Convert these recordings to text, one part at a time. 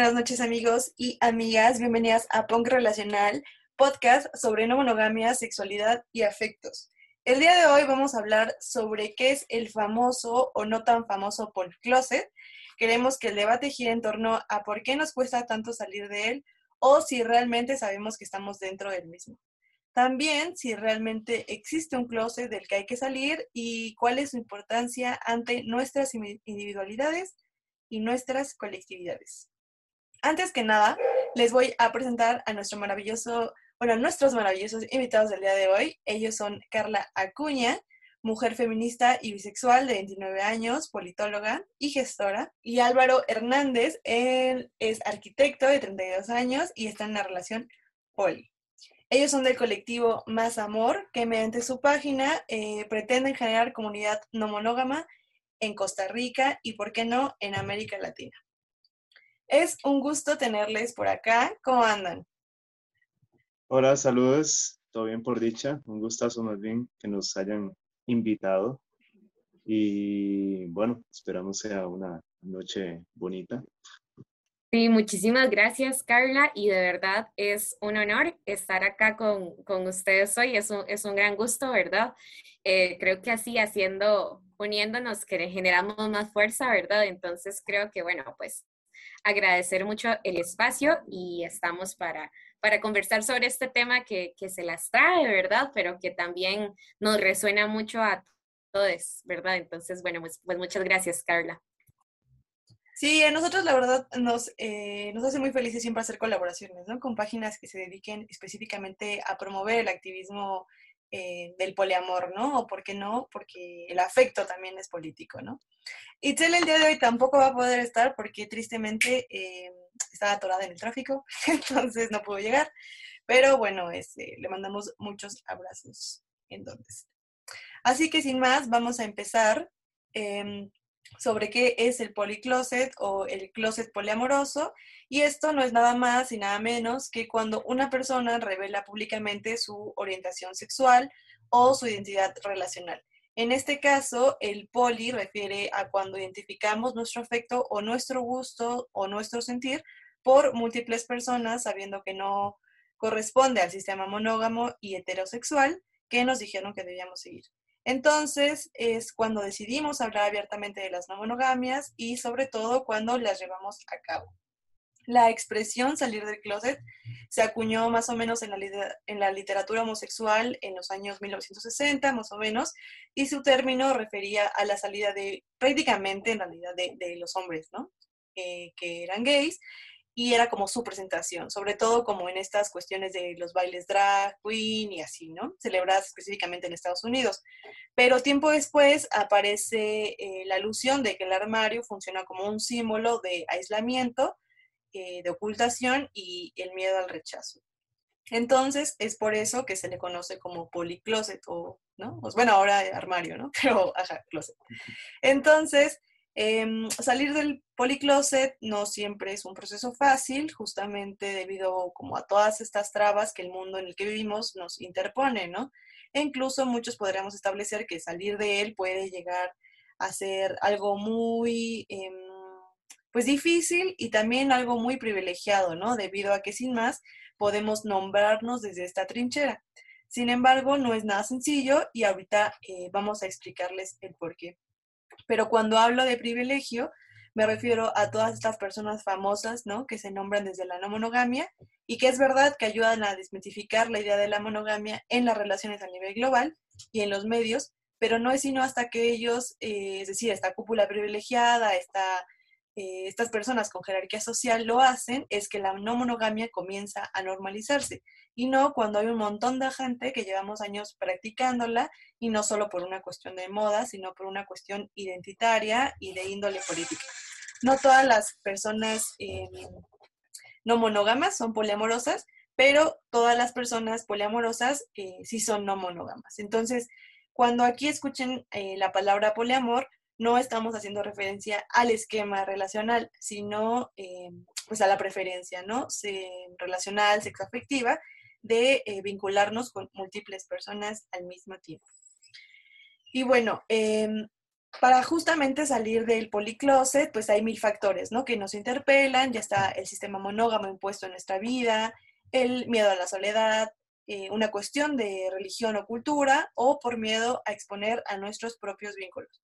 buenas noches amigos y amigas. Bienvenidas a Punk Relacional, podcast sobre no monogamia, sexualidad y afectos. El día de hoy vamos a hablar sobre qué es el famoso o no tan famoso Paul Closet. Queremos que el debate gire en torno a por qué nos cuesta tanto salir de él o si realmente sabemos que estamos dentro del mismo. También si realmente existe un closet del que hay que salir y cuál es su importancia ante nuestras individualidades y nuestras colectividades. Antes que nada, les voy a presentar a nuestro maravilloso, bueno, nuestros maravillosos invitados del día de hoy. Ellos son Carla Acuña, mujer feminista y bisexual de 29 años, politóloga y gestora, y Álvaro Hernández, él es arquitecto de 32 años y está en la relación poli. Ellos son del colectivo Más Amor, que mediante su página eh, pretenden generar comunidad no monógama en Costa Rica y, por qué no, en América Latina. Es un gusto tenerles por acá. ¿Cómo andan? Hola, saludos. Todo bien por dicha. Un gustazo más bien que nos hayan invitado. Y bueno, esperamos sea una noche bonita. Sí, muchísimas gracias, Carla, y de verdad es un honor estar acá con, con ustedes hoy. Es un, es un gran gusto, ¿verdad? Eh, creo que así, haciendo, uniéndonos, que generamos más fuerza, ¿verdad? Entonces creo que, bueno, pues agradecer mucho el espacio y estamos para, para conversar sobre este tema que, que se las trae, ¿verdad? Pero que también nos resuena mucho a todos, ¿verdad? Entonces, bueno, pues, pues muchas gracias, Carla. Sí, a nosotros la verdad nos, eh, nos hace muy felices siempre hacer colaboraciones, ¿no? Con páginas que se dediquen específicamente a promover el activismo eh, del poliamor, ¿no? O por qué no, porque el afecto también es político, ¿no? Itzel el día de hoy tampoco va a poder estar porque tristemente eh, estaba atorada en el tráfico, entonces no pudo llegar. Pero bueno, este, le mandamos muchos abrazos en donde Así que sin más, vamos a empezar em, sobre qué es el policloset o el closet poliamoroso. Y esto no es nada más y nada menos que cuando una persona revela públicamente su orientación sexual o su identidad relacional. En este caso, el poli refiere a cuando identificamos nuestro afecto o nuestro gusto o nuestro sentir por múltiples personas, sabiendo que no corresponde al sistema monógamo y heterosexual que nos dijeron que debíamos seguir. Entonces es cuando decidimos hablar abiertamente de las no monogamias y sobre todo cuando las llevamos a cabo. La expresión salir del closet se acuñó más o menos en la, literatura homosexual en los años 1960, más o menos, y su término refería a la salida de, prácticamente en realidad, de, de los hombres, ¿no? Eh, que eran gays, y era como su presentación, sobre todo como en estas cuestiones de los bailes drag queen y así, ¿no? Celebradas específicamente en Estados Unidos. Pero tiempo después aparece eh, la alusión de que el armario funciona como un símbolo de aislamiento, eh, de ocultación y el miedo al rechazo. Entonces, es por eso que se le conoce como policloset o, ¿no? Pues bueno, ahora armario, ¿no? Pero, ajá, closet. Entonces, Em, salir del policloset no siempre es un proceso fácil, justamente debido como a todas estas trabas que el mundo en el que vivimos nos interpone, ¿no? E incluso muchos podríamos establecer que salir de él puede llegar a ser algo muy, em, pues difícil y también algo muy privilegiado, ¿no? Debido a que sin más podemos nombrarnos desde esta trinchera. Sin embargo, no es nada sencillo y ahorita eh, vamos a explicarles el por qué. Pero cuando hablo de privilegio, me refiero a todas estas personas famosas, ¿no? Que se nombran desde la no monogamia y que es verdad que ayudan a desmitificar la idea de la monogamia en las relaciones a nivel global y en los medios, pero no es sino hasta que ellos, eh, es decir, esta cúpula privilegiada, esta eh, estas personas con jerarquía social lo hacen, es que la no monogamia comienza a normalizarse. Y no cuando hay un montón de gente que llevamos años practicándola y no solo por una cuestión de moda, sino por una cuestión identitaria y de índole política. No todas las personas eh, no monógamas son poliamorosas, pero todas las personas poliamorosas eh, sí son no monógamas. Entonces, cuando aquí escuchen la palabra poliamor, no estamos haciendo referencia al esquema relacional, sino eh, pues a la preferencia, ¿no? Se, relacional, sexoafectiva, de eh, vincularnos con múltiples personas al mismo tiempo. Y bueno, em, para justamente salir del policloset, pues hay mil factores, ¿no? Que nos interpelan, ya está el sistema monógamo impuesto en nuestra vida, el miedo a la soledad, eh, una cuestión de religión o cultura, o por miedo a exponer a nuestros propios vínculos.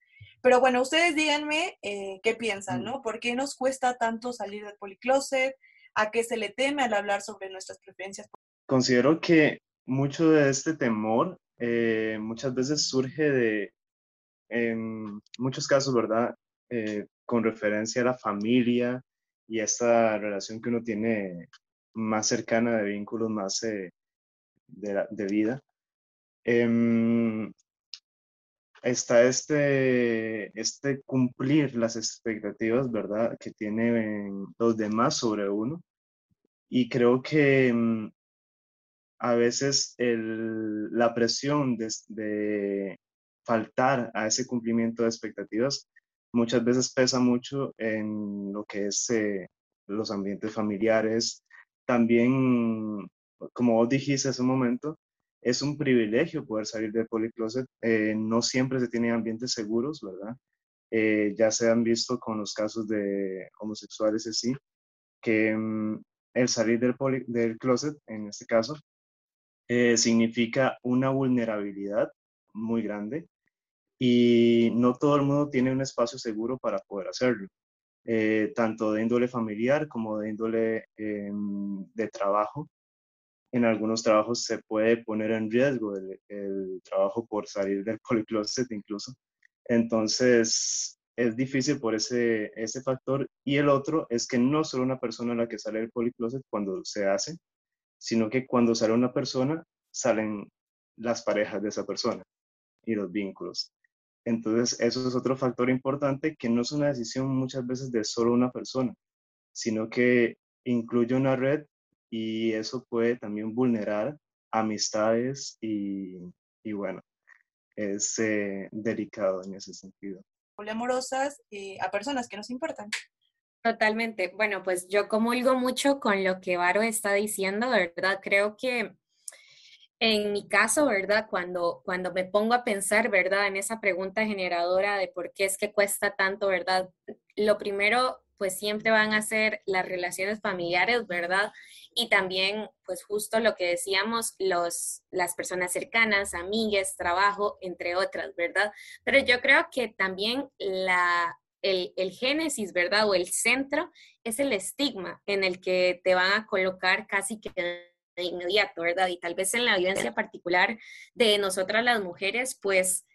Pero bueno, ustedes díganme eh, qué piensan, ¿no? ¿Por qué nos cuesta tanto salir del policloset? ¿A qué se le teme al hablar sobre nuestras preferencias? Considero que mucho de este temor eh, muchas veces surge de, en muchos casos, ¿verdad? Eh, con referencia a la familia y a esta relación que uno tiene más cercana de vínculos más de, de, vida. Em, está este, este cumplir las expectativas, ¿verdad?, que tienen los demás sobre uno. Y creo que mm, a veces la presión de, faltar a ese cumplimiento de expectativas muchas veces pesa mucho en lo que es eh, los ambientes familiares. También, como vos dijiste hace un momento, es un privilegio poder salir del policloset. Eh, no siempre se tienen ambientes seguros, ¿verdad? Eh, ya se han visto con los casos de homosexuales así, que mm, el salir del, del closet, en este caso, eh, significa una vulnerabilidad muy grande y no todo el mundo tiene un espacio seguro para poder hacerlo, tanto de índole familiar como de índole em, de trabajo en algunos trabajos se puede poner en riesgo el, trabajo por salir del policloset incluso. Entonces, es difícil por ese, ese factor. Y el otro es que no solo una persona la que sale del policloset cuando se hace, sino que cuando sale una persona, salen las parejas de esa persona y los vínculos. Entonces, eso es otro factor importante que no es una decisión muchas veces de solo una persona, sino que incluye una red y eso puede también vulnerar amistades y, y bueno, es eh, delicado en ese sentido. Poliamorosas eh, a personas que nos importan. Totalmente. Bueno, pues yo comulgo mucho con lo que Varo está diciendo, ¿verdad? Creo que en mi caso, ¿verdad? Cuando, cuando me pongo a pensar, ¿verdad? En esa pregunta generadora de por qué es que cuesta tanto, ¿verdad? Lo primero, pues siempre van a ser las relaciones familiares, ¿verdad? y también, pues justo lo que decíamos, los, las personas cercanas, amigues, trabajo, entre otras, ¿verdad? Pero yo creo que también la, el, el, génesis, ¿verdad? O el centro es el estigma en el que te van a colocar casi que de inmediato, ¿verdad? Y tal vez en la vivencia particular de nosotras las mujeres, pues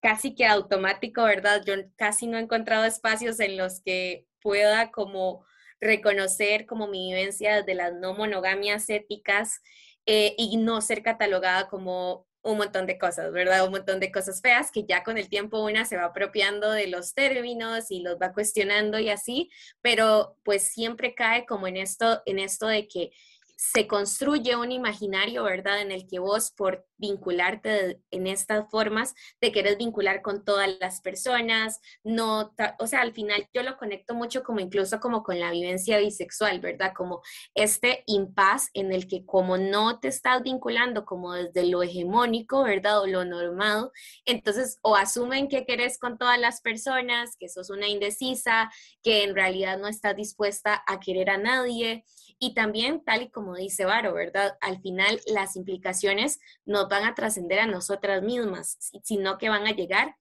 casi que automático, ¿verdad? Yo casi no he encontrado espacios en los que pueda como reconocer como mi vivencia de las no monogamias éticas eh, y no ser catalogada como un montón de cosas, ¿verdad? Un montón de cosas feas que ya con el tiempo una se va apropiando de los términos y los va cuestionando y así, pero pues siempre cae como en esto, en esto de que se construye un imaginario, ¿verdad? En el que vos, por vincularte en estas formas, te quieres vincular con todas las personas, no, o sea, al final yo lo conecto mucho como incluso como con la vivencia bisexual, ¿verdad? Como este impas en el que como no te estás vinculando como desde lo hegemónico, ¿verdad? O lo normado, entonces o asumen que querés con todas las personas, que sos una indecisa, que en realidad no estás dispuesta a querer a nadie. Y también, tal y como dice Varo, ¿verdad? Al final las implicaciones no van a trascender a nosotras mismas, sino que van a llegar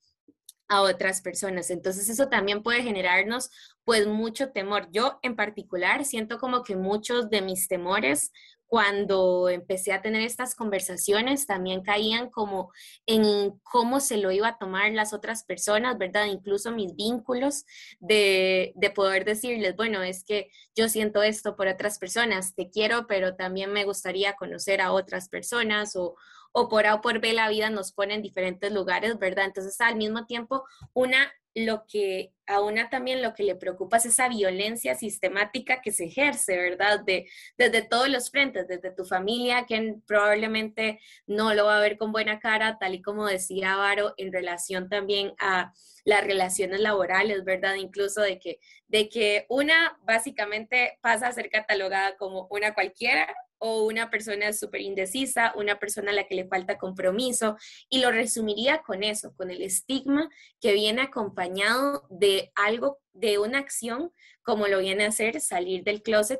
a otras personas. Entonces eso también puede generarnos pues mucho temor. Yo en particular siento como que muchos de mis temores cuando empecé a tener estas conversaciones también caían como en cómo se lo iba a tomar las otras personas, ¿verdad? Incluso mis vínculos de, de, poder decirles, bueno, es que yo siento esto por otras personas, te quiero, pero también me gustaría conocer a otras personas o, o por A o por B la vida nos pone en diferentes lugares, ¿verdad? Entonces al mismo tiempo una lo que a una también lo que le preocupa es esa violencia sistemática que se ejerce, ¿verdad? De, desde todos los frentes, desde tu familia, que probablemente no lo va a ver con buena cara, tal y como decía Varo, en relación también a las relaciones laborales, ¿verdad? Incluso de que, de que una básicamente pasa a ser catalogada como una cualquiera o una persona súper indecisa, una persona a la que le falta compromiso, y lo resumiría con eso, con el estigma que viene acompañado de algo, de una acción como lo viene a hacer salir del closet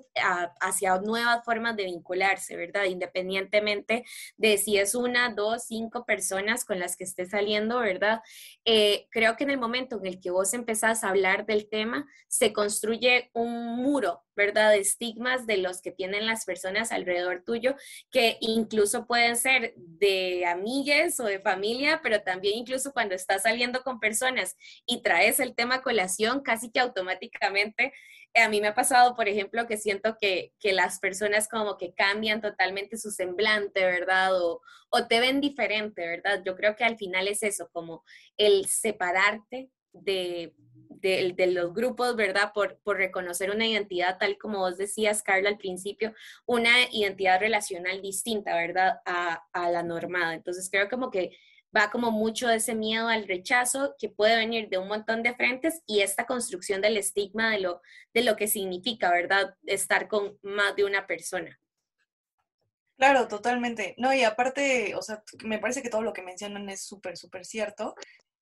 hacia nuevas formas de vincularse, ¿verdad? Independientemente de si es una, dos, cinco personas con las que esté saliendo, ¿verdad? Eh, creo que en el momento en el que vos empezás a hablar del tema, se construye un muro, ¿verdad? De estigmas de los que tienen las personas alrededor tuyo, que incluso pueden ser de amigues o de familia, pero también incluso cuando estás saliendo con personas y traes el tema colación, casi que automáticamente eh, a mí me ha pasado, por ejemplo, que siento que, las personas como que cambian totalmente su semblante, ¿verdad? O, te ven diferente, ¿verdad? Yo creo que al final es eso, como el separarte de, los grupos, ¿verdad? Por, por, reconocer una identidad, tal como vos decías, Carla, al principio, una identidad relacional distinta, ¿verdad? A, a la normada. Entonces creo como que va como mucho ese miedo al rechazo que puede venir de un montón de frentes y esta construcción del estigma de lo, de lo que significa, ¿verdad? Estar con más de una persona. Claro, totalmente. No, y aparte, o sea, me parece que todo lo que mencionan es súper, súper cierto.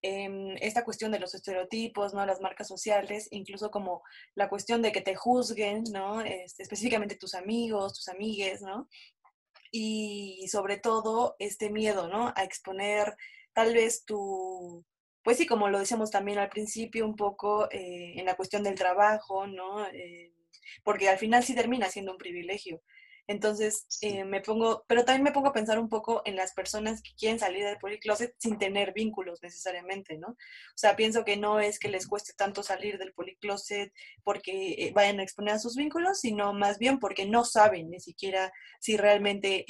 Em, esta cuestión de los estereotipos, ¿no? Las marcas sociales, incluso como la cuestión de que te juzguen, ¿no? Este, específicamente tus amigos, tus amigues, ¿no? Y sobre todo este miedo, ¿no? A exponer tal vez tu, pues sí, como lo decíamos también al principio, un poco eh, en la cuestión del trabajo, ¿no? Eh, porque al final sí termina siendo un privilegio. Entonces, eh, me pongo, pero también me pongo a pensar un poco en las personas que quieren salir del policloset sin tener vínculos necesariamente, ¿no? O sea, pienso que no es que les cueste tanto salir del policloset porque eh, vayan a exponer a sus vínculos, sino más bien porque no saben ni siquiera si realmente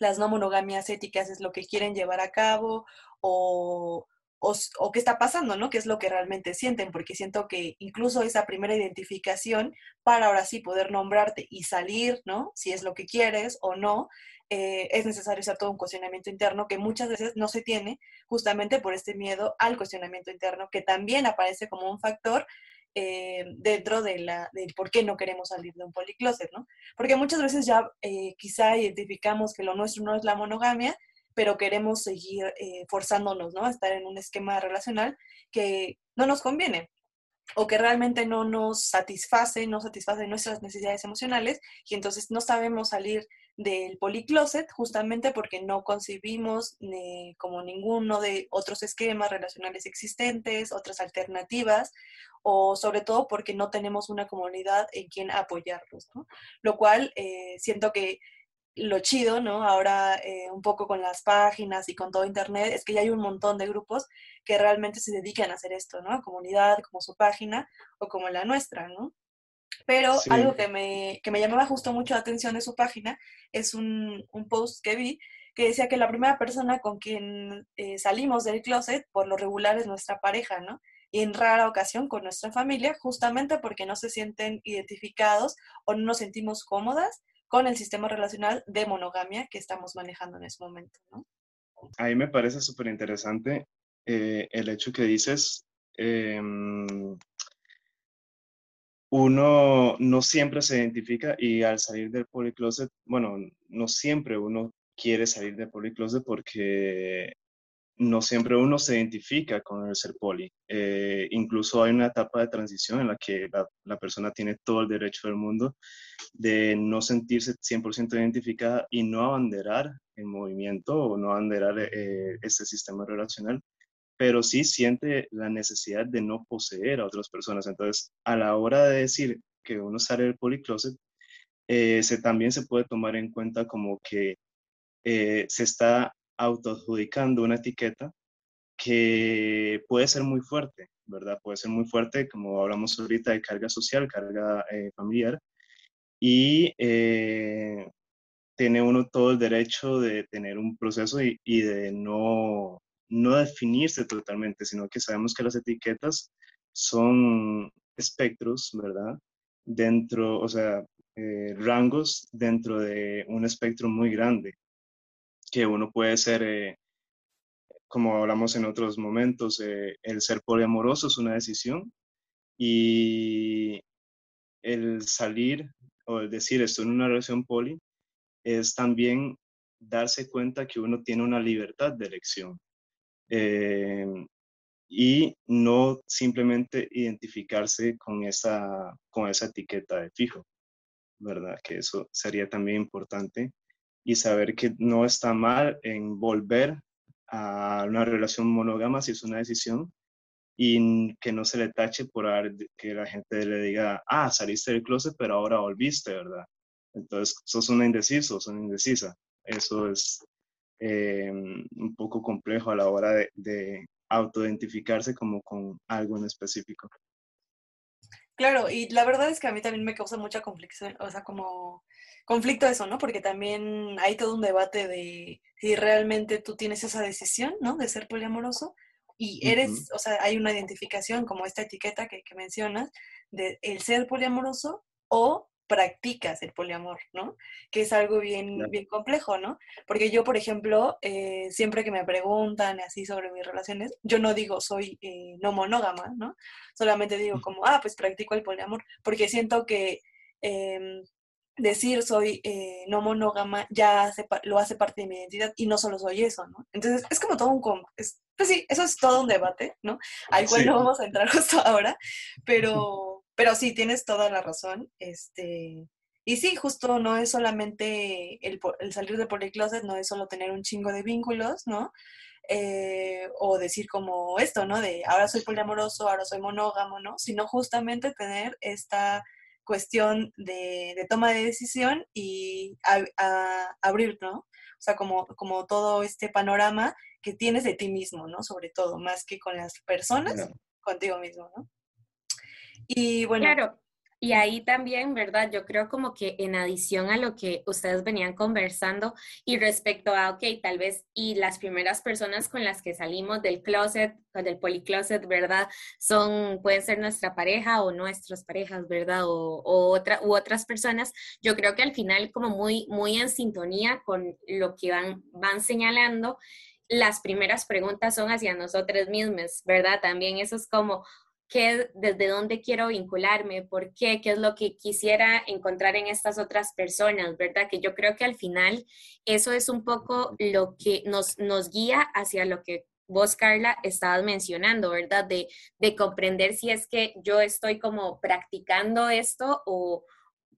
las no monogamias éticas es lo que quieren llevar a cabo o o, qué está pasando, ¿no? ¿Qué es lo que realmente sienten? Porque siento que incluso esa primera identificación para ahora sí poder nombrarte y salir, ¿no? Si es lo que quieres o no, eh, es necesario hacer todo un cuestionamiento interno que muchas veces no se tiene justamente por este miedo al cuestionamiento interno, que también aparece como un factor eh, dentro de la, del por qué no queremos salir de un policloset, ¿no? Porque muchas veces ya eh, quizá identificamos que lo nuestro no es la monogamia pero queremos seguir eh, forzándonos, ¿no? A estar en un esquema relacional que no nos conviene o que realmente no nos satisface, no satisface nuestras necesidades emocionales y entonces no sabemos salir del policloset justamente porque no concibimos como ninguno de otros esquemas relacionales existentes, otras alternativas o sobre todo porque no tenemos una comunidad en quien apoyarlos, ¿no? Lo cual eh, siento que lo chido, ¿no? Ahora eh, un poco con las páginas y con todo Internet, es que ya hay un montón de grupos que realmente se dedican a hacer esto, ¿no? Comunidad, como su página o como la nuestra, ¿no? Pero algo que me, que me llamaba justo mucho la atención de su página es un, un post que vi que decía que la primera persona con quien eh, salimos del closet por lo regular es nuestra pareja, ¿no? Y en rara ocasión con nuestra familia, justamente porque no se sienten identificados o no nos sentimos cómodas con el sistema relacional de monogamia que estamos manejando en ese momento. ¿no? A mí me parece súper interesante eh, el hecho que dices, em, uno no siempre se identifica y al salir del policloset, bueno, no siempre uno quiere salir del policloset porque no siempre uno se identifica con el ser poli. Eh, incluso hay una etapa de transición en la que la, persona tiene todo el derecho del mundo de no sentirse 100% identificada y no abanderar el movimiento o no abanderar eh, este sistema relacional, pero sí siente la necesidad de no poseer a otras personas. Entonces, a la hora de decir que uno sale del policloset, eh, se, también se puede tomar en cuenta como que se está autoadjudicando una etiqueta que puede ser muy fuerte, ¿verdad? Puede ser muy fuerte, como hablamos ahorita, de carga social, carga eh, familiar, y eh, tiene uno todo el derecho de tener un proceso y, de no, no definirse totalmente, sino que sabemos que las etiquetas son espectros, ¿verdad? Dentro, o sea, eh, rangos dentro de un espectro muy grande que uno puede ser, eh, como hablamos en otros momentos, eh, el ser poliamoroso es una decisión y el salir o el decir estoy en una relación poli, es también darse cuenta que uno tiene una libertad de elección. Eh, y no simplemente identificarse con esa, con esa etiqueta de fijo, ¿verdad? Que eso sería también importante y saber que no está mal en volver a una relación monógama si es una decisión y que no se le tache por que la gente le diga, ah, saliste del closet, pero ahora volviste, ¿verdad? Entonces, sos una indecisa, sos una indecisa. Eso es eh, un poco complejo a la hora de, de autoidentificarse como con algo en específico. Claro, y la verdad es que a mí también me causa mucha conflicto, o sea, como conflicto eso, ¿no? Porque también hay todo un debate de si realmente tú tienes esa decisión, ¿no? De ser poliamoroso y eres, o sea, hay una identificación como esta etiqueta que, que mencionas de el ser poliamoroso o practicas el poliamor, ¿no? Que es algo bien, bien complejo, ¿no? Porque yo, por ejemplo, eh, siempre que me preguntan así sobre mis relaciones, yo no digo soy eh, no monógama, ¿no? Solamente digo como, ah, pues practico el poliamor, porque siento que em, decir soy eh, no monógama ya lo hace parte de mi identidad y no solo soy eso, ¿no? Entonces es como todo un... Es, pues sí, eso es todo un debate, ¿no? Al cual no vamos a entrar justo ahora, pero pero sí, tienes toda la razón. Este, y sí, justo no es solamente el, salir de policloset, no es solo tener un chingo de vínculos, ¿no? Eh, o decir como esto, ¿no? De ahora soy poliamoroso, ahora soy monógamo, ¿no? Sino justamente tener esta cuestión de, toma de decisión y abrir, ¿no? O sea, como, como todo este panorama que tienes de ti mismo, ¿no? Sobre todo, más que con las personas, contigo mismo, ¿no? Y bueno. Y ahí también, ¿verdad? Yo creo como que en adición a lo que ustedes venían conversando y respecto a, ok, tal vez, y las primeras personas con las que salimos del closet, del policloset, ¿verdad? Son, pueden ser nuestra pareja o nuestras parejas, ¿verdad? O, otra, u otras personas. Yo creo que al final como muy, muy en sintonía con lo que van, van señalando, las primeras preguntas son hacia nosotros mismos, ¿verdad? También eso es como, qué, desde dónde quiero vincularme, por qué, qué es lo que quisiera encontrar en estas otras personas, ¿verdad? Que yo creo que al final eso es un poco lo que nos, nos guía hacia lo que vos, Carla, estabas mencionando, ¿verdad? De, de comprender si es que yo estoy como practicando esto o,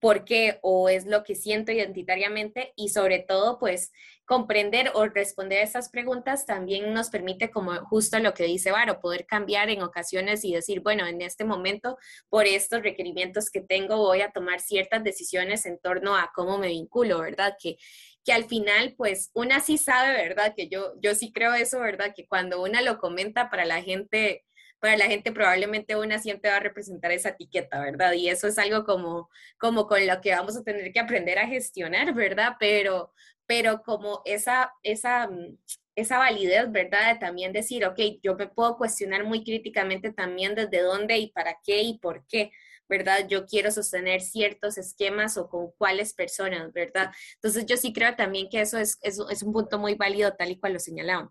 por qué o es lo que siento identitariamente y sobre todo pues comprender o responder a estas preguntas también nos permite como justo lo que dice Varo, poder cambiar en ocasiones y decir, bueno, en este momento por estos requerimientos que tengo voy a tomar ciertas decisiones en torno a cómo me vinculo, ¿verdad? Que, que al final pues una sí sabe, ¿verdad? Que yo, yo sí creo eso, ¿verdad? Que cuando una lo comenta para la gente para la gente probablemente una siempre va a representar esa etiqueta, ¿verdad? Y eso es algo como, como con lo que vamos a tener que aprender a gestionar, ¿verdad? Pero, pero como esa, esa, mm, esa validez, ¿verdad? De también decir, ok, yo me puedo cuestionar muy críticamente también desde dónde y para qué y por qué, ¿verdad? Yo quiero sostener ciertos esquemas o con cuáles personas, ¿verdad? Entonces yo sí creo también que eso es, es, es un punto muy válido tal y cual lo señalaban.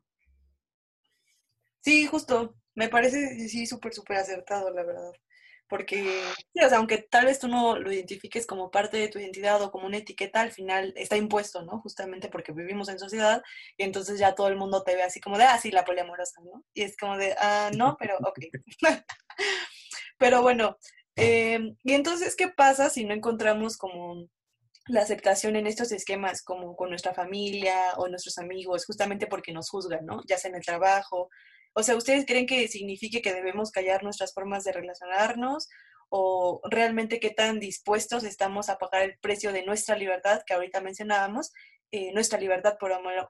Sí, justo. Me parece, sí, súper, súper acertado, la verdad. Porque, sí, o sea, aunque tal vez tú no lo identifiques como parte de tu identidad o como una etiqueta, al final está impuesto, ¿no? Justamente porque vivimos en sociedad y entonces ya todo el mundo te ve así como de, ah, sí, la poliamorosa, ¿no? Y es como de, ah, no, pero ok. pero bueno, em, y entonces, ¿qué pasa si no encontramos como la aceptación en estos esquemas como con nuestra familia o nuestros amigos, justamente porque nos juzgan, ¿no? Ya sea en el trabajo, o sea, ¿ustedes creen que signifique que debemos callar nuestras formas de relacionarnos? ¿O realmente qué tan dispuestos estamos a pagar el precio de nuestra libertad, que ahorita mencionábamos, eh, nuestra libertad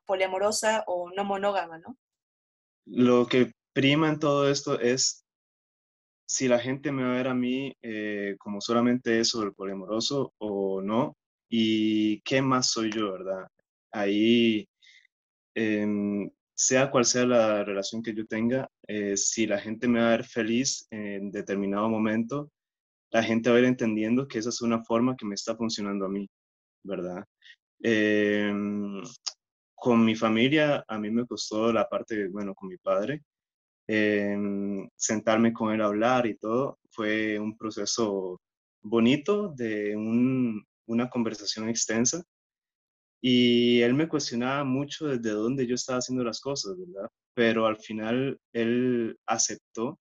poliamorosa o no monógama, ¿no? Lo que prima en todo esto es si la gente me va a ver a mí eh, como solamente eso, el poliamoroso o no, y qué más soy yo, ¿verdad? Ahí em, sea cual sea la relación que yo tenga, eh, si la gente me va a ver feliz en determinado momento, la gente va a ir entendiendo que esa es una forma que me está funcionando a mí, ¿verdad? Em, con mi familia, a mí me costó la parte, bueno, con mi padre, em, sentarme con él a hablar y todo, fue un proceso bonito de un, una conversación extensa y él me cuestionaba mucho desde dónde yo estaba haciendo las cosas, ¿verdad? Pero al final él aceptó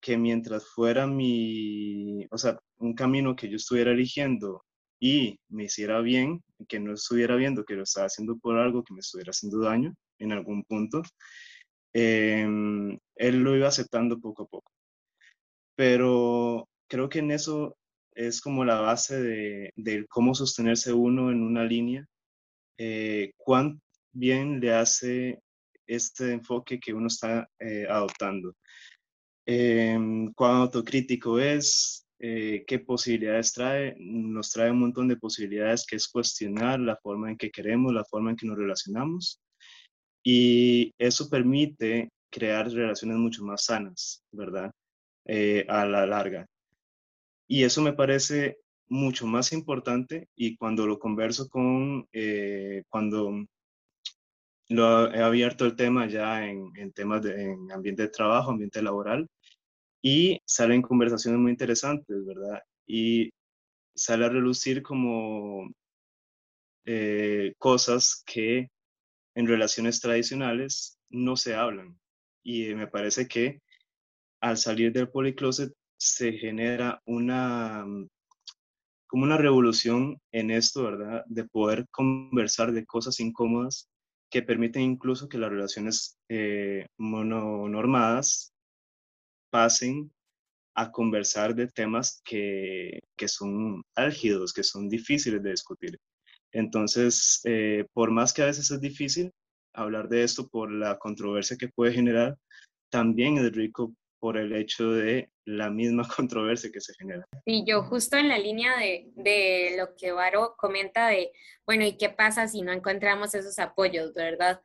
que mientras fuera mi, o sea, un camino que yo estuviera eligiendo y me hiciera bien, que no estuviera viendo que lo estaba haciendo por algo que me estuviera haciendo daño en algún punto, em, él lo iba aceptando poco a poco. Pero creo que en eso es como la base de, de cómo sostenerse uno en una línea eh, cuán bien le hace este enfoque que uno está eh, adoptando. Eh, cuán autocrítico es, eh, qué posibilidades trae, nos trae un montón de posibilidades que es cuestionar la forma en que queremos, la forma en que nos relacionamos. Y eso permite crear relaciones mucho más sanas, ¿verdad? a la larga. Y eso me parece mucho más importante y cuando lo converso con, eh, cuando lo he abierto el tema ya en, temas de en ambiente de trabajo, ambiente laboral, y salen conversaciones muy interesantes, ¿verdad? Y sale a relucir como eh, cosas que en relaciones tradicionales no se hablan. Y me parece que al salir del policloset se genera una como una revolución en esto, ¿verdad? De poder conversar de cosas incómodas que permiten incluso que las relaciones eh, mononormadas pasen a conversar de temas que, que, son álgidos, que son difíciles de discutir. Entonces, eh, por más que a veces es difícil hablar de esto por la controversia que puede generar, también es rico por el hecho de la misma controversia que se genera. Y yo justo en la línea de, de lo que Varo comenta de, bueno, ¿y qué pasa si no encontramos esos apoyos, verdad?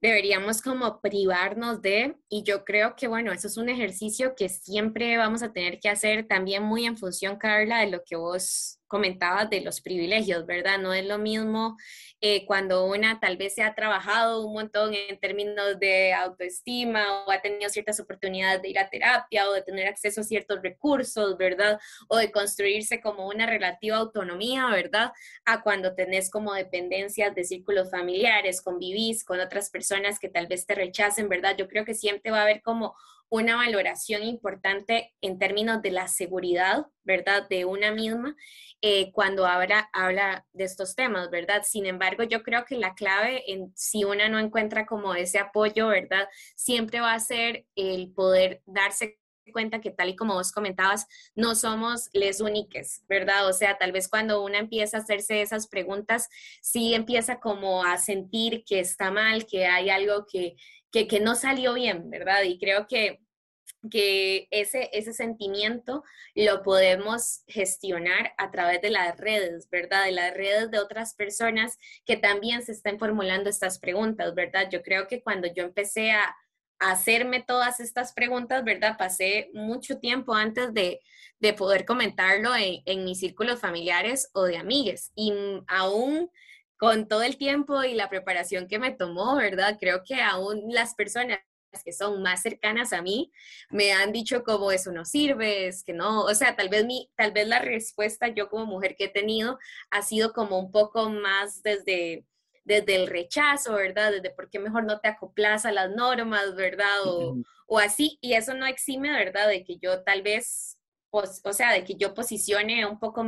deberíamos como privarnos de, y yo creo que bueno, eso es un ejercicio que siempre vamos a tener que hacer también muy en función, Carla, de lo que vos comentabas de los privilegios, ¿verdad? No es lo mismo eh, cuando una tal vez se ha trabajado un montón en términos de autoestima o ha tenido ciertas oportunidades de ir a terapia o de tener acceso a ciertos recursos, ¿verdad? O de construirse como una relativa autonomía, ¿verdad? A cuando tenés como dependencias de círculos familiares, convivís con otras personas que tal vez te rechacen, ¿verdad? Yo creo que siempre va a haber como una valoración importante en términos de la seguridad, ¿verdad? De una misma eh, cuando habla, habla de estos temas, ¿verdad? Sin embargo, yo creo que la clave en si una no encuentra como ese apoyo, ¿verdad? Siempre va a ser el poder darse cuenta que tal y como vos comentabas, no somos les únicas, ¿verdad? O sea, tal vez cuando una empieza a hacerse esas preguntas, sí empieza como a sentir que está mal, que hay algo que, que, que no salió bien, ¿verdad? Y creo que que ese, ese sentimiento lo podemos gestionar a través de las redes, ¿verdad? De las redes de otras personas que también se están formulando estas preguntas, ¿verdad? Yo creo que cuando yo empecé a, hacerme todas estas preguntas, ¿verdad? Pasé mucho tiempo antes de, de poder comentarlo en, en, mis círculos familiares o de amigues. Y aún con todo el tiempo y la preparación que me tomó, ¿verdad? Creo que aún las personas que son más cercanas a mí me han dicho como eso no sirve, es que no, o sea, tal vez mi, tal vez la respuesta yo como mujer que he tenido ha sido como un poco más desde desde el rechazo, ¿verdad? Desde por qué mejor no te acoplas a las normas, ¿verdad? O, o así, y eso no exime, ¿verdad? De que yo tal vez, o sea, de que yo posicione un poco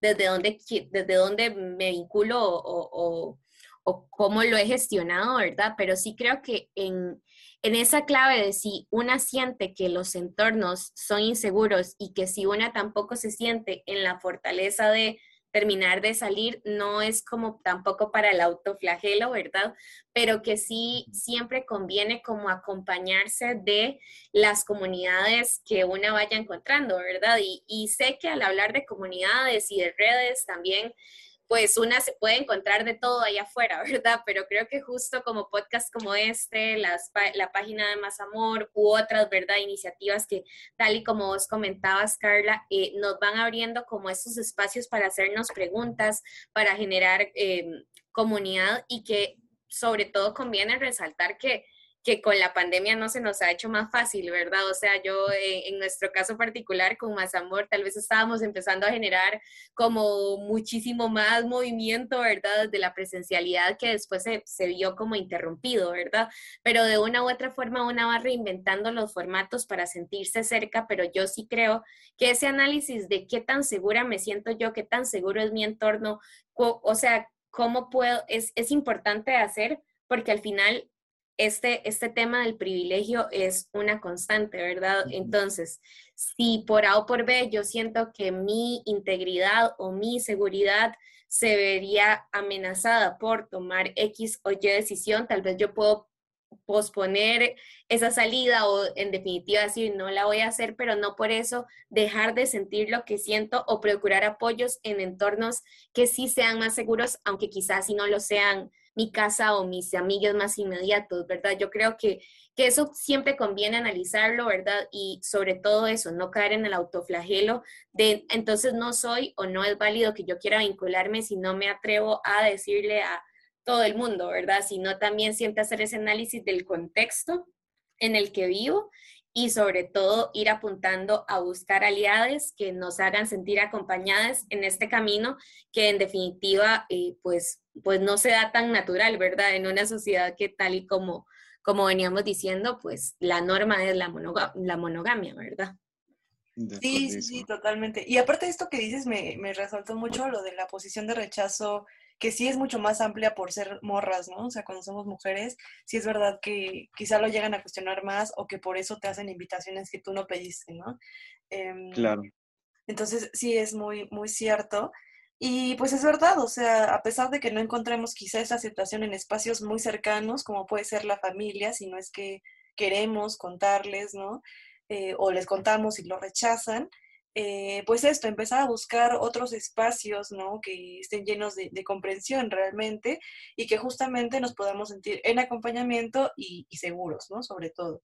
desde dónde, desde dónde me vinculo o, o, o cómo lo he gestionado, ¿verdad? Pero sí creo que en, en esa clave de si una siente que los entornos son inseguros y que si una tampoco se siente en la fortaleza de terminar de salir, no es como tampoco para el autoflagelo, ¿verdad? Pero que sí siempre conviene como acompañarse de las comunidades que una vaya encontrando, ¿verdad? Y, y sé que al hablar de comunidades y de redes también pues una se puede encontrar de todo allá afuera, ¿verdad? Pero creo que justo como podcast como este, las, la página de Más Amor u otras, ¿verdad? Iniciativas que tal y como vos comentabas, Carla, eh, nos van abriendo como esos espacios para hacernos preguntas, para generar em, comunidad y que sobre todo conviene resaltar que que con la pandemia no se nos ha hecho más fácil, ¿verdad? O sea, yo eh, en nuestro caso particular con Más Amor, tal vez estábamos empezando a generar como muchísimo más movimiento, ¿verdad? De la presencialidad que después se, se vio como interrumpido, ¿verdad? Pero de una u otra forma una va reinventando los formatos para sentirse cerca, pero yo sí creo que ese análisis de qué tan segura me siento yo, qué tan seguro es mi entorno, o sea, cómo puedo, es, es importante hacer porque al final este, este tema del privilegio es una constante, ¿verdad? Entonces, si por A o por B yo siento que mi integridad o mi seguridad se vería amenazada por tomar X o Y decisión, tal vez yo puedo posponer esa salida o en definitiva decir no la voy a hacer, pero no por eso dejar de sentir lo que siento o procurar apoyos en entornos que sí sean más seguros, aunque quizás si no lo sean mi casa o mis amigas más inmediatos, ¿verdad? Yo creo que, que eso siempre conviene analizarlo, ¿verdad? Y sobre todo eso, no caer en el autoflagelo de entonces no soy o no es válido que yo quiera vincularme si no me atrevo a decirle a todo el mundo, ¿verdad? Sino también siempre hacer ese análisis del contexto en el que vivo y sobre todo ir apuntando a buscar aliados que nos hagan sentir acompañadas en este camino que en definitiva eh, pues, pues no se da tan natural, ¿verdad? En una sociedad que tal y como, como veníamos diciendo, pues la norma es la, la monogamia, ¿verdad? Sí, sí, sí, totalmente. Y aparte de esto que dices, me, me resaltó mucho lo de la posición de rechazo que sí es mucho más amplia por ser morras, ¿no? O sea, cuando somos mujeres, sí es verdad que quizá lo llegan a cuestionar más o que por eso te hacen invitaciones que tú no pediste, ¿no? Em, claro. Entonces, sí es muy, muy cierto. Y pues es verdad, o sea, a pesar de que no encontremos quizá esa aceptación en espacios muy cercanos, como puede ser la familia, si no es que queremos contarles, ¿no? Eh, o les contamos y lo rechazan, eh, pues esto, empezar a buscar otros espacios, ¿no? Que estén llenos de, comprensión realmente y que justamente nos podamos sentir en acompañamiento y, y, seguros, ¿no? Sobre todo.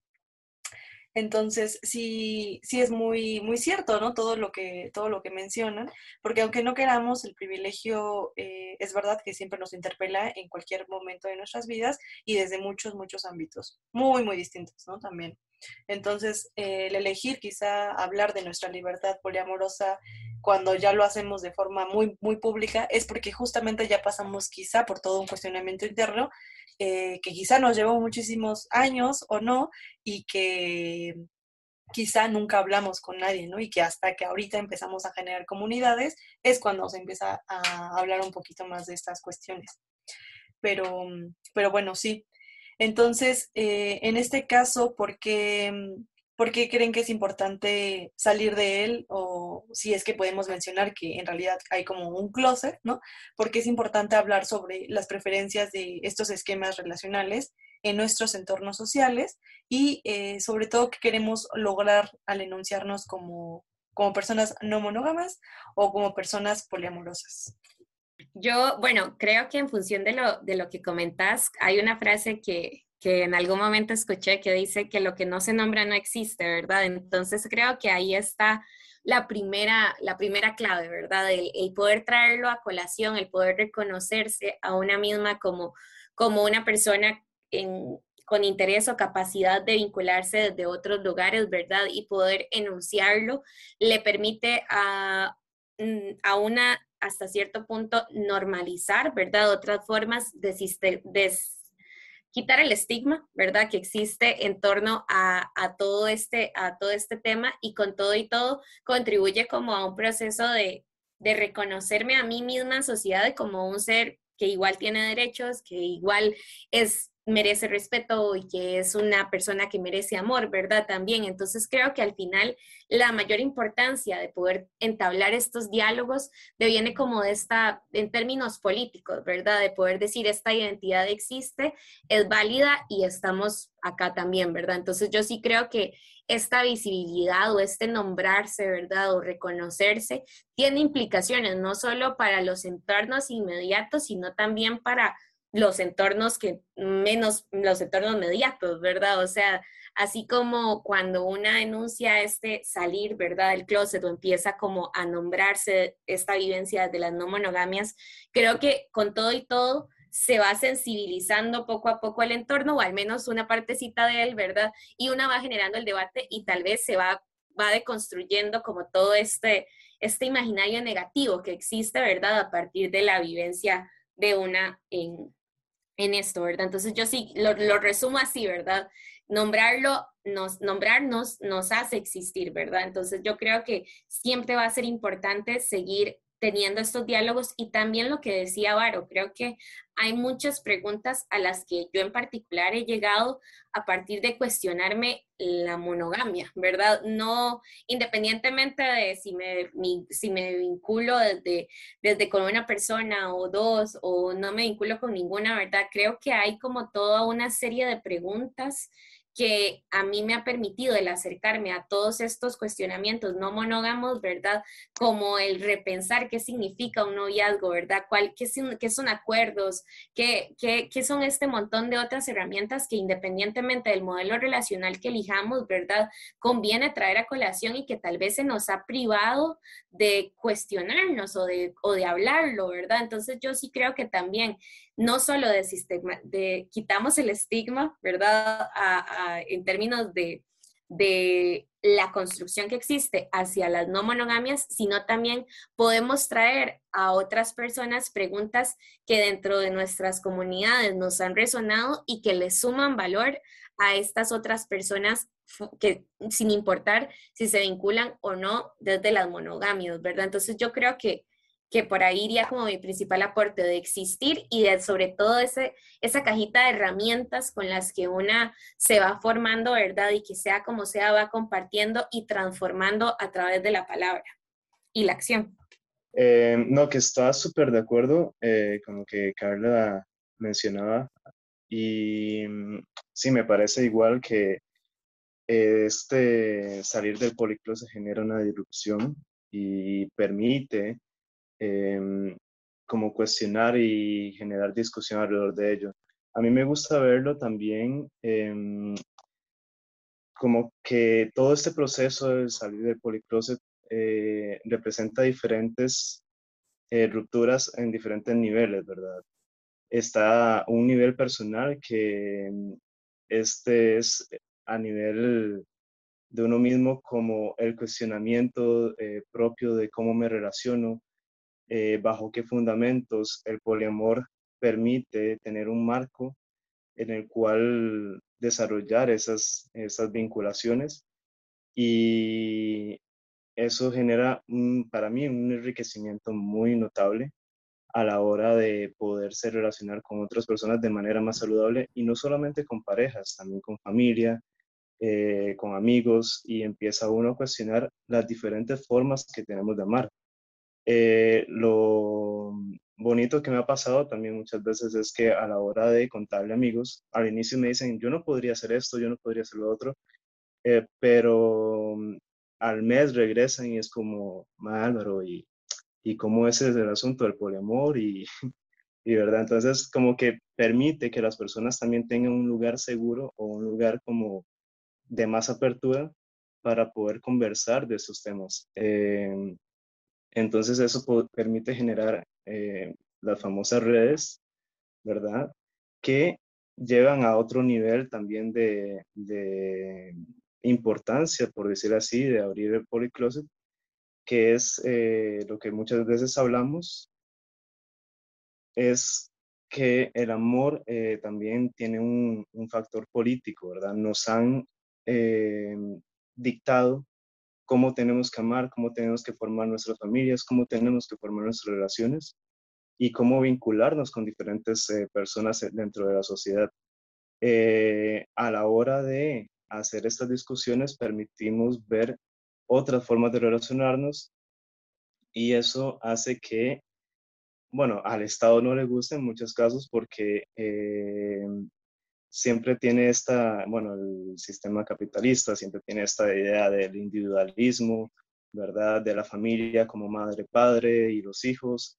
Entonces, sí, sí es muy, muy cierto, ¿no? Todo lo que, todo lo que mencionan, porque aunque no queramos, el privilegio eh, es verdad que siempre nos interpela en cualquier momento de nuestras vidas y desde muchos, muchos ámbitos, muy, muy distintos, ¿no? También. Entonces, eh, el elegir quizá hablar de nuestra libertad poliamorosa cuando ya lo hacemos de forma muy, muy pública es porque justamente ya pasamos quizá por todo un cuestionamiento interno eh, que quizá nos llevó muchísimos años o no y que quizá nunca hablamos con nadie, ¿no? Y que hasta que ahorita empezamos a generar comunidades es cuando se empieza a hablar un poquito más de estas cuestiones. Pero, pero bueno, sí. Entonces, eh, en este caso, ¿por qué, ¿por qué creen que es importante salir de él? O si es que podemos mencionar que en realidad hay como un closet, ¿no? Porque es importante hablar sobre las preferencias de estos esquemas relacionales en nuestros entornos sociales y eh, sobre todo qué queremos lograr al enunciarnos como, como personas no monógamas o como personas poliamorosas. Yo, bueno, creo que en función de lo, de lo que comentas, hay una frase que, que en algún momento escuché que dice que lo que no se nombra no existe, ¿verdad? Entonces creo que ahí está la primera, la primera clave, ¿verdad? El, poder traerlo a colación, el poder reconocerse a una misma como, como una persona con interés o capacidad de vincularse desde otros lugares, ¿verdad? Y poder enunciarlo le permite a, mm, a una hasta cierto punto normalizar, ¿verdad? Otras formas de, quitar el estigma, ¿verdad? Que existe en torno a, todo este, a todo este tema y con todo y todo contribuye como a un proceso de, de reconocerme a mí misma en sociedad como un ser que igual tiene derechos, que igual es merece respeto y que es una persona que merece amor, ¿verdad? También. Entonces creo que al final la mayor importancia de poder entablar estos diálogos deviene como de esta, en términos políticos, ¿verdad? De poder decir esta identidad existe, es válida y estamos acá también, ¿verdad? Entonces yo sí creo que esta visibilidad o este nombrarse, ¿verdad? O reconocerse tiene implicaciones no solo para los entornos inmediatos, sino también para los entornos que menos, los entornos inmediatos, ¿verdad? O sea, así como cuando una denuncia este salir, ¿verdad? Del closet o empieza como a nombrarse esta vivencia de las no monogamias, creo que con todo y todo, se va sensibilizando poco a poco al entorno, o al menos una partecita de él, ¿verdad? Y una va generando el debate y tal vez se va, va deconstruyendo como todo este, este imaginario negativo que existe, ¿verdad? A partir de la vivencia de una en, en esto, ¿verdad? Entonces yo sí lo, lo resumo así, ¿verdad? Nombrarlo, nos, nombrarnos nos hace existir, ¿verdad? Entonces yo creo que siempre va a ser importante seguir teniendo estos diálogos y también lo que decía Varo, creo que hay muchas preguntas a las que yo en particular he llegado a partir de cuestionarme la monogamia, ¿verdad? No, independientemente de si me, si me vinculo desde, desde con una persona o dos o no me vinculo con ninguna, ¿verdad? Creo que hay como toda una serie de preguntas que a mí me ha permitido el acercarme a todos estos cuestionamientos no monógamos, ¿verdad? Como el repensar qué significa un noviazgo, ¿verdad? ¿Cuál, qué, qué son acuerdos? ¿Qué, qué, qué son este montón de otras herramientas que independientemente del modelo relacional que elijamos, ¿verdad? Conviene traer a colación y que tal vez se nos ha privado de cuestionarnos o de, o de hablarlo, ¿verdad? Entonces yo sí creo que también no solo de, quitamos el estigma, ¿verdad? en términos de, de la construcción que existe hacia las no monogamias, sino también podemos traer a otras personas preguntas que dentro de nuestras comunidades nos han resonado y que le suman valor a estas otras personas que sin importar si se vinculan o no desde las monogamias, ¿verdad? Entonces yo creo que que por ahí iría como mi principal aporte de existir y de sobre todo ese, esa cajita de herramientas con las que una se va formando, ¿verdad? Y que sea como sea, va compartiendo y transformando a través de la palabra y la acción. Eh, no, que está súper de acuerdo eh, con lo que Carla mencionaba y mm, sí, me parece igual que este salir del se genera una disrupción y permite Em, como cuestionar y generar discusión alrededor de ello. A mí me gusta verlo también em, como que todo este proceso de salir del policloset eh, representa diferentes eh, rupturas en diferentes niveles, ¿verdad? Está un nivel personal que em, este es a nivel de uno mismo como el cuestionamiento eh, propio de cómo me relaciono, eh, bajo qué fundamentos el poliamor permite tener un marco en el cual desarrollar esas, esas vinculaciones y eso genera para mí un enriquecimiento muy notable a la hora de poderse relacionar con otras personas de manera más saludable y no solamente con parejas, también con familia, eh, con amigos y empieza uno a cuestionar las diferentes formas que tenemos de amar. Eh, lo bonito que me ha pasado también muchas veces es que a la hora de contarle amigos, al inicio me dicen, yo no podría hacer esto, yo no podría hacer lo otro, eh, pero mm, al mes regresan y es como, Álvaro, y, y cómo ese es el asunto del poliamor y, y verdad, entonces como que permite que las personas también tengan un lugar seguro o un lugar como de más apertura para poder conversar de esos temas. Eh, entonces eso permite generar eh, las famosas redes, ¿verdad? Que llevan a otro nivel también de, importancia, por decir así, de abrir el polycloset, que es eh, lo que muchas veces hablamos, es que el amor eh, también tiene un, un, factor político, ¿verdad? Nos han dictado cómo tenemos que amar, cómo tenemos que formar nuestras familias, cómo tenemos que formar nuestras relaciones y cómo vincularnos con diferentes eh, personas dentro de la sociedad. Eh, a la hora de hacer estas discusiones permitimos ver otras formas de relacionarnos y eso hace que, bueno, al Estado no le guste en muchos casos porque eh, siempre tiene esta, bueno, el sistema capitalista siempre tiene esta idea del individualismo, ¿verdad? De la familia como madre, padre y los hijos.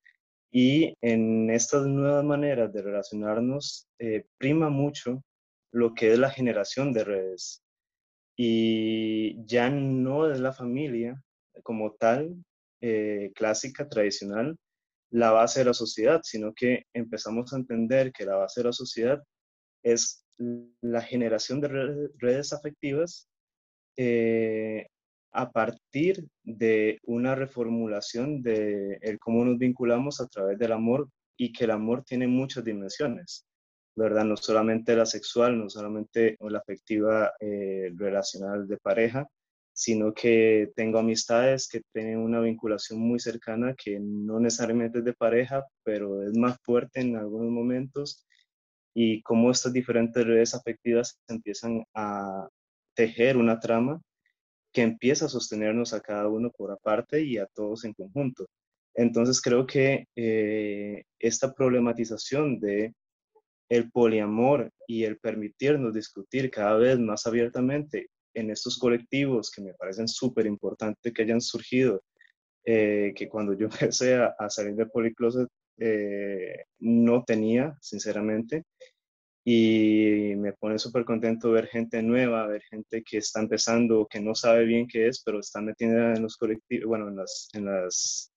Y en estas nuevas maneras de relacionarnos eh, prima mucho lo que es la generación de redes. Y ya no es la familia como tal, eh, clásica, tradicional, la base de la sociedad, sino que empezamos a entender que la base de la sociedad es la generación de redes, afectivas eh, a partir de una reformulación de el cómo nos vinculamos a través del amor y que el amor tiene muchas dimensiones, ¿verdad? No solamente la sexual, no solamente la afectiva eh, relacional de pareja, sino que tengo amistades que tienen una vinculación muy cercana que no necesariamente es de pareja, pero es más fuerte en algunos momentos y cómo estas diferentes redes afectivas empiezan a tejer una trama que empieza a sostenernos a cada uno por aparte y a todos en conjunto. Entonces creo que eh, esta problematización de el poliamor y el permitirnos discutir cada vez más abiertamente en estos colectivos que me parecen súper importantes que hayan surgido, eh, que cuando yo empecé a, salir de Policloset eh, no tenía, sinceramente, y me pone súper contento ver gente nueva, ver gente que está empezando, que no sabe bien qué es, pero está metida en los colectivos, bueno, en las, en las,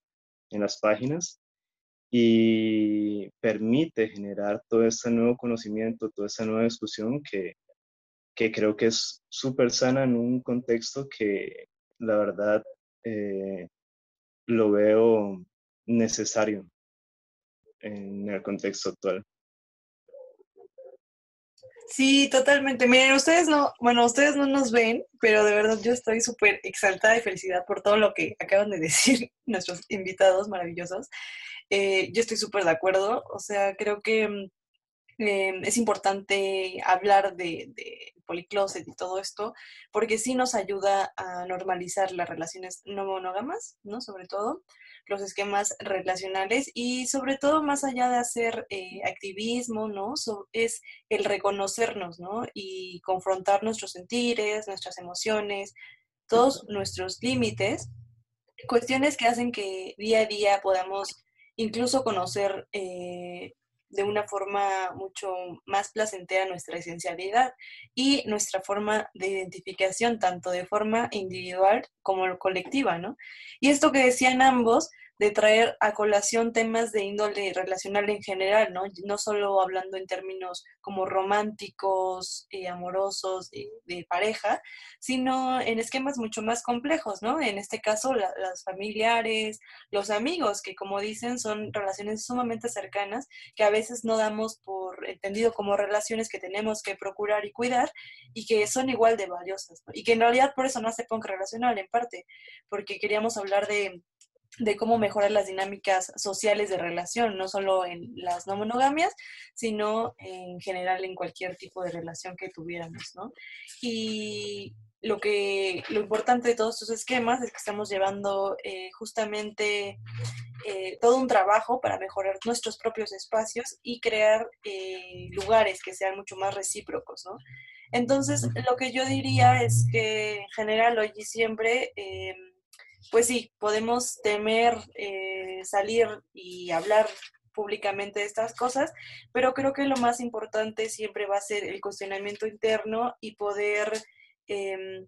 en las páginas y permite generar todo este nuevo conocimiento, toda esta nueva discusión que, que creo que es súper sana en un contexto que la verdad eh, lo veo necesario en el contexto actual. Sí, totalmente. Miren, ustedes no, bueno, ustedes no nos ven, pero de verdad yo estoy súper exaltada de felicidad por todo lo que acaban de decir nuestros invitados maravillosos. Eh, yo estoy súper de acuerdo, o sea, creo que mm, Em, es importante hablar de, de y todo esto, porque sí nos ayuda a normalizar las relaciones no monógamas, ¿no? Sobre todo los esquemas relacionales y sobre todo más allá de hacer eh, activismo, ¿no? es el reconocernos, ¿no? Y confrontar nuestros sentires, nuestras emociones, todos nuestros límites, cuestiones que hacen que día a día podamos incluso conocer eh, de una forma mucho más placentera nuestra esencialidad y nuestra forma de identificación, tanto de forma individual como colectiva, ¿no? Y esto que decían ambos, de traer a colación temas de índole relacional en general, ¿no? No solo hablando en términos como románticos, y amorosos, de, pareja, sino en esquemas mucho más complejos, ¿no? En este caso, las familiares, los amigos, que como dicen, son relaciones sumamente cercanas, que a veces no damos por entendido como relaciones que tenemos que procurar y cuidar, y que son igual de valiosas, Y que en realidad por eso no hace punk relacional, en parte, porque queríamos hablar de de cómo mejorar las dinámicas sociales de relación, no solo en las no monogamias, sino en general en cualquier tipo de relación que tuviéramos, ¿no? Y lo que lo importante de todos estos esquemas es que estamos llevando eh, justamente eh, todo un trabajo para mejorar nuestros propios espacios y crear eh, lugares que sean mucho más recíprocos, ¿no? Entonces, lo que yo diría es que en general hoy y siempre pues sí, podemos temer eh, salir y hablar públicamente de estas cosas, pero creo que lo más importante siempre va a ser el cuestionamiento interno y poder em,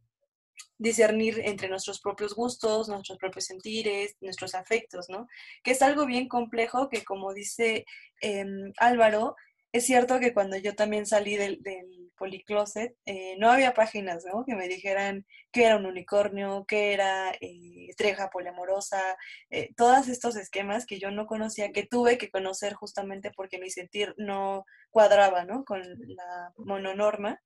discernir entre nuestros propios gustos, nuestros propios sentires, nuestros afectos, ¿no? Que es algo bien complejo que, como dice em, Álvaro, es cierto que cuando yo también salí del, del policloset, eh, no había páginas ¿no? que me dijeran qué era un unicornio, qué era eh, estrella poliamorosa, eh, todos estos esquemas que yo no conocía, que tuve que conocer justamente porque mi sentir no cuadraba ¿no? con la mononorma.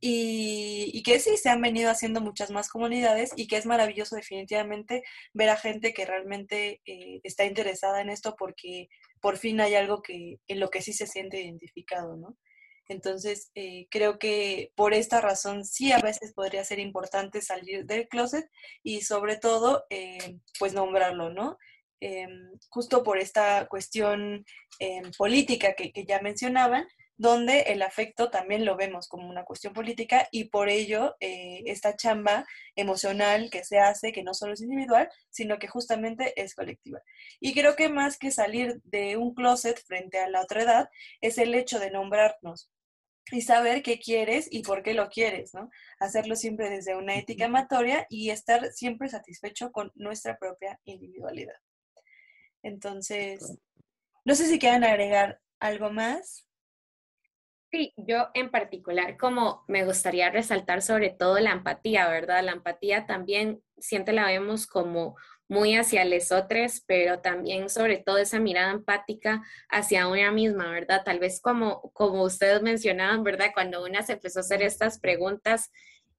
Y, que sí, se han venido haciendo muchas más comunidades y que es maravilloso definitivamente ver a gente que realmente eh, está interesada en esto porque por fin hay algo que en lo que sí se siente identificado, ¿no? Entonces, eh, creo que por esta razón sí a veces podría ser importante salir del closet y sobre todo, eh, pues nombrarlo, ¿no? justo por esta cuestión política que, que ya mencionaban, donde el afecto también lo vemos como una cuestión política y por ello eh, esta chamba emocional que se hace, que no solo es individual, sino que justamente es colectiva. Y creo que más que salir de un closet frente a la otra edad, es el hecho de nombrarnos y saber qué quieres y por qué lo quieres, ¿no? Hacerlo siempre desde una ética amatoria y estar siempre satisfecho con nuestra propia individualidad. Entonces, no sé si quieran agregar algo más. Sí, yo en particular, como me gustaría resaltar sobre todo la empatía, ¿verdad? La empatía también siempre la vemos como muy hacia los otros, pero también sobre todo esa mirada empática hacia una misma, ¿verdad? Tal vez como, como ustedes mencionaban, ¿verdad? Cuando una se empezó a hacer estas preguntas,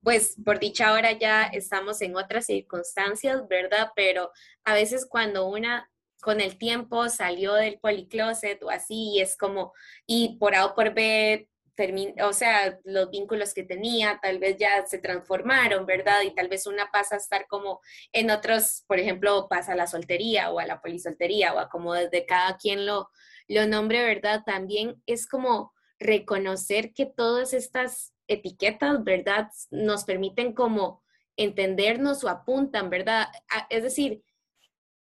pues por dicha ahora ya estamos en otras circunstancias, ¿verdad? Pero a veces cuando una con el tiempo salió del policloset o así, y es como, y por A o por B, o sea, los vínculos que tenía tal vez ya se transformaron, ¿verdad? Y tal vez una pasa a estar como en otros, por ejemplo, pasa a la soltería o a la polisoltería o a como desde cada quien lo, lo nombre, ¿verdad? También es como reconocer que todas estas etiquetas, ¿verdad? Nos permiten como entendernos o apuntan, ¿verdad? Es decir,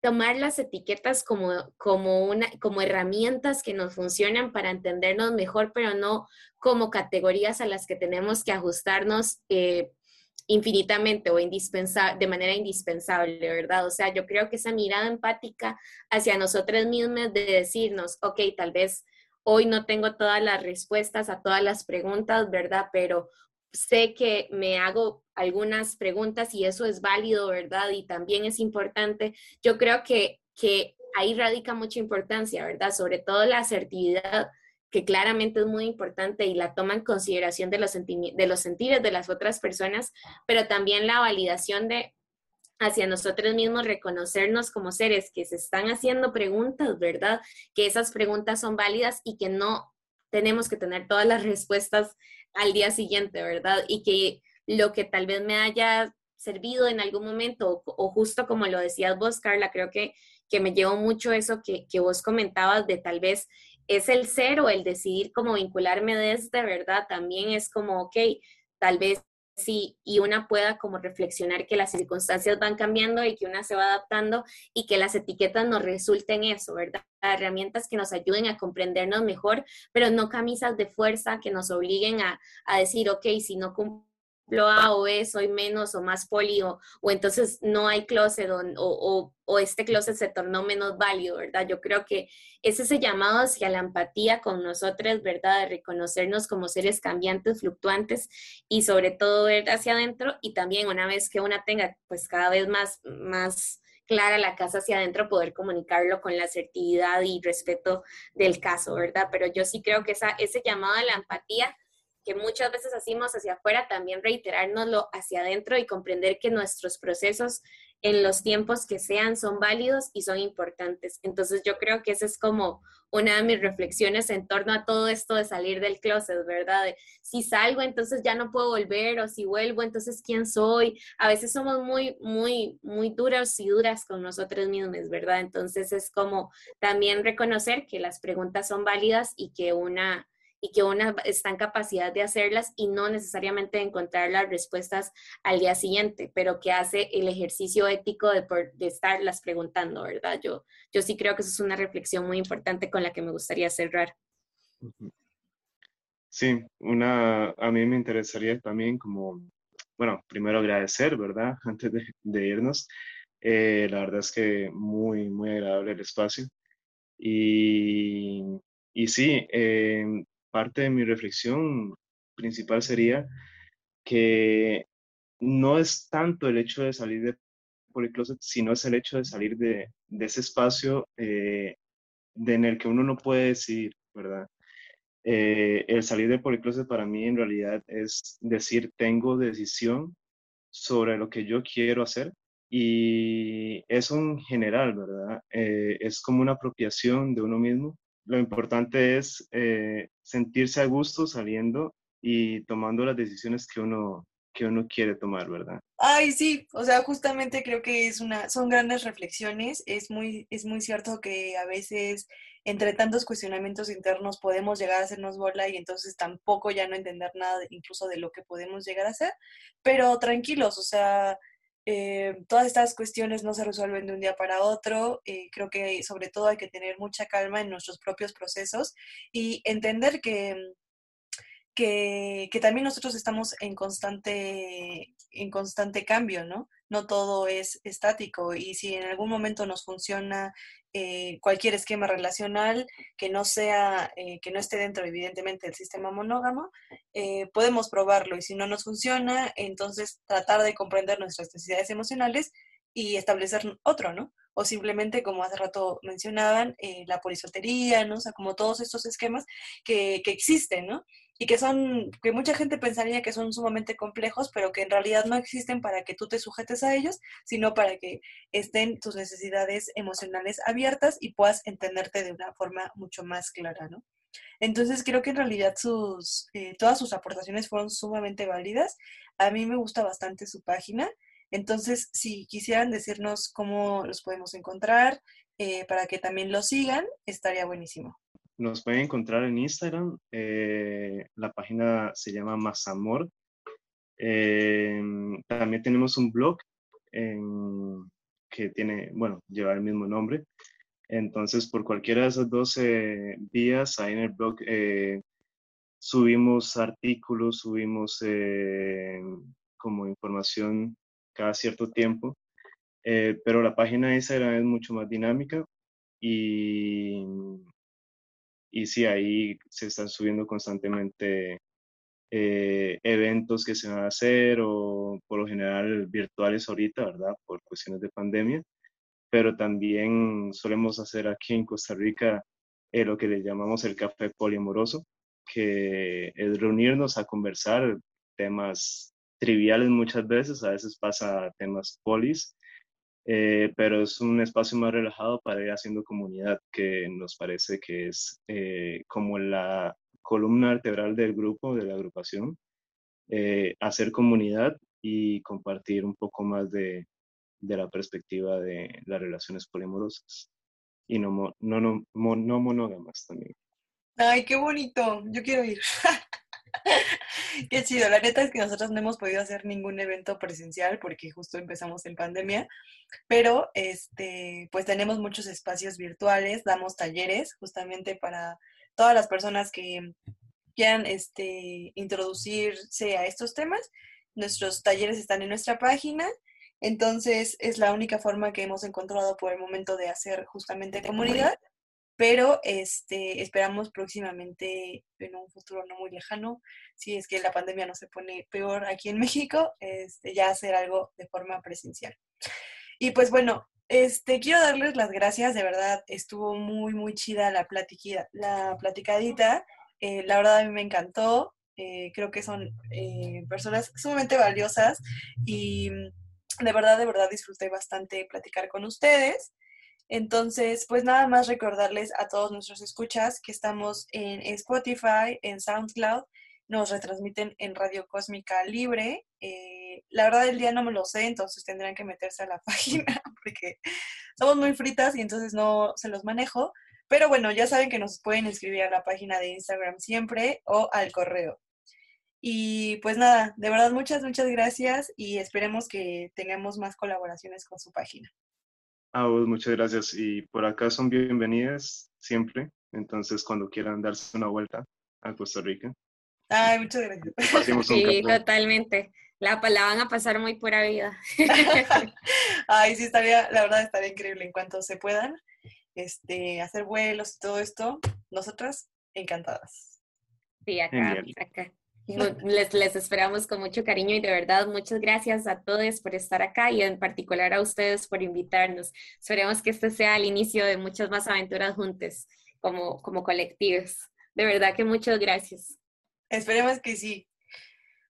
tomar las etiquetas como, como, una, como herramientas que nos funcionan para entendernos mejor, pero no como categorías a las que tenemos que ajustarnos eh, infinitamente o de manera indispensable, ¿verdad? O sea, yo creo que esa mirada empática hacia nosotros mismos de decirnos, ok, tal vez hoy no tengo todas las respuestas a todas las preguntas, ¿verdad? Pero sé que me hago algunas preguntas y eso es válido, ¿verdad? Y también es importante. Yo creo que, que ahí radica mucha importancia, ¿verdad? Sobre todo la asertividad, que claramente es muy importante y la toma en consideración de los, de los sentidos de las otras personas, pero también la validación de hacia nosotros mismos, reconocernos como seres que se están haciendo preguntas, ¿verdad? Que esas preguntas son válidas y que no tenemos que tener todas las respuestas al día siguiente, ¿verdad? Y que lo que tal vez me haya servido en algún momento, o, justo como lo decías vos, Carla, creo que, que me llevó mucho eso que, que vos comentabas de tal vez es el ser o el decidir cómo vincularme desde, ¿verdad? También es como, ok, tal vez y una pueda como reflexionar que las circunstancias van cambiando y que una se va adaptando y que las etiquetas nos resulten eso, ¿verdad? Herramientas que nos ayuden a comprendernos mejor, pero no camisas de fuerza que nos obliguen a, a decir, ok, si no cumplo A o E, soy menos o más poli, o, entonces no hay closet, o, o, o, este closet se tornó menos válido, ¿verdad? Yo creo que es ese llamado hacia la empatía con nosotros, ¿verdad? De reconocernos como seres cambiantes, fluctuantes, y sobre todo ver hacia adentro, y también una vez que una tenga, pues cada vez más, más clara la casa hacia adentro, poder comunicarlo con la asertividad y respeto del caso, ¿verdad? Pero yo sí creo que esa, ese llamado a la empatía que muchas veces hacemos hacia afuera, también reiterárnoslo hacia adentro y comprender que nuestros procesos en los tiempos que sean son válidos y son importantes. Entonces yo creo que esa es como una de mis reflexiones en torno a todo esto de salir del closet, ¿verdad? si salgo, entonces ya no puedo volver, o si vuelvo, entonces quién soy. A veces somos muy, muy, muy duras y duras con nosotros mismos, ¿verdad? Entonces es como también reconocer que las preguntas son válidas y que una y que una está en capacidad de hacerlas y no necesariamente encontrar las respuestas al día siguiente, pero que hace el ejercicio ético de, de estarlas preguntando, ¿verdad? Yo, yo sí creo que eso es una reflexión muy importante con la que me gustaría cerrar. Sí, una, a mí me interesaría también como, bueno, primero agradecer, ¿verdad? Antes de, irnos. Eh, la verdad es que muy, muy agradable el espacio. Y, y sí, eh, parte de mi reflexión principal sería que no es tanto el hecho de salir de Policloset, sino es el hecho de salir de, ese espacio eh, de en el que uno no puede decidir, ¿verdad? Eh, el salir de Policloset para mí en realidad es decir, tengo decisión sobre lo que yo quiero hacer y eso en general, ¿verdad? Eh, es como una apropiación de uno mismo lo importante es eh, sentirse a gusto saliendo y tomando las decisiones que uno, que uno quiere tomar, ¿verdad? Ay, sí, o sea, justamente creo que es una, son grandes reflexiones. Es muy, es muy cierto que a veces entre tantos cuestionamientos internos podemos llegar a hacernos bola y entonces tampoco ya no entender nada incluso de lo que podemos llegar a hacer. Pero tranquilos, o sea, eh, todas estas cuestiones no se resuelven de un día para otro. Eh, creo que sobre todo hay que tener mucha calma en nuestros propios procesos y entender que, que, que, también nosotros estamos en constante, en constante cambio, ¿no? No todo es estático y si en algún momento nos funciona eh, cualquier esquema relacional que no sea, eh, que no esté dentro evidentemente del sistema monógamo, eh, podemos probarlo y si no nos funciona, entonces tratar de comprender nuestras necesidades emocionales y establecer otro, ¿no? O simplemente, como hace rato mencionaban, la polisoltería, ¿no? O sea, como todos estos esquemas que, que existen, ¿no? Y que son, que mucha gente pensaría que son sumamente complejos, pero que en realidad no existen para que tú te sujetes a ellos, sino para que estén tus necesidades emocionales abiertas y puedas entenderte de una forma mucho más clara, ¿no? Entonces creo que en realidad sus, eh, todas sus aportaciones fueron sumamente válidas. A mí me gusta bastante su página. Entonces, si quisieran decirnos cómo los podemos encontrar eh, para que también lo sigan, estaría buenísimo. Nos pueden encontrar en Instagram. Eh, la página se llama Más Amor. Eh, también tenemos un blog que tiene, bueno, lleva el mismo nombre. Entonces, por cualquiera de esas 12 vías, ahí en el blog eh, subimos artículos, subimos como información cada cierto tiempo. pero la página de Instagram es mucho más dinámica y y sí, ahí se están subiendo constantemente eh, eventos que se van a hacer o por lo general virtuales ahorita, ¿verdad? Por cuestiones de pandemia, pero también solemos hacer aquí en Costa Rica eh, lo que le llamamos el café poliamoroso, que es reunirnos a conversar temas triviales muchas veces, a veces pasa temas polis, eh, pero es un espacio más relajado para ir haciendo comunidad, que nos parece que es eh, como la columna vertebral del grupo, de la agrupación, eh, hacer comunidad y compartir un poco más de, de, la perspectiva de las relaciones poliamorosas y no, no, no, no monógamas también. Ay, qué bonito, yo quiero ir. Qué chido. La neta es que nosotros no hemos podido hacer ningún evento presencial porque justo empezamos en pandemia, pero este, pues tenemos muchos espacios virtuales, damos talleres justamente para todas las personas que quieran este, introducirse a estos temas. Nuestros talleres están en nuestra página. Entonces es la única forma que hemos encontrado por el momento de hacer justamente comunidad pero este, esperamos próximamente, en un futuro no muy lejano, si es que la pandemia no se pone peor aquí en México, este, ya hacer algo de forma presencial. Y pues bueno, este, quiero darles las gracias, de verdad, estuvo muy, muy chida la, la platicadita, eh, la verdad a mí me encantó, eh, creo que son eh, personas sumamente valiosas y de verdad, de verdad disfruté bastante platicar con ustedes. Entonces, pues nada más recordarles a todos nuestros escuchas que estamos en Spotify, en SoundCloud, nos retransmiten en Radio Cósmica Libre. Eh, la verdad el día no me lo sé, entonces tendrán que meterse a la página porque somos muy fritas y entonces no se los manejo. Pero bueno, ya saben que nos pueden escribir a la página de Instagram siempre o al correo. Y pues nada, de verdad muchas, muchas gracias y esperemos que tengamos más colaboraciones con su página. A vos, muchas gracias. Y por acá son bienvenidas siempre. Entonces, cuando quieran darse una vuelta a Costa Rica. Ay, muchas gracias. Sí, totalmente. La, la van a pasar muy pura vida. Ay, sí, estaría, la verdad estaría increíble en cuanto se puedan este, hacer vuelos y todo esto. Nosotras, encantadas. Sí, acá, acá. Les, les, esperamos con mucho cariño y de verdad muchas gracias a todos por estar acá y en particular a ustedes por invitarnos. Esperemos que este sea el inicio de muchas más aventuras juntas como, como colectivos. De verdad que muchas gracias. Esperemos que sí.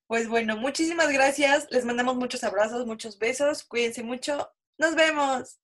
Pues bueno, muchísimas gracias. Les mandamos muchos abrazos, muchos besos. Cuídense mucho. Nos vemos.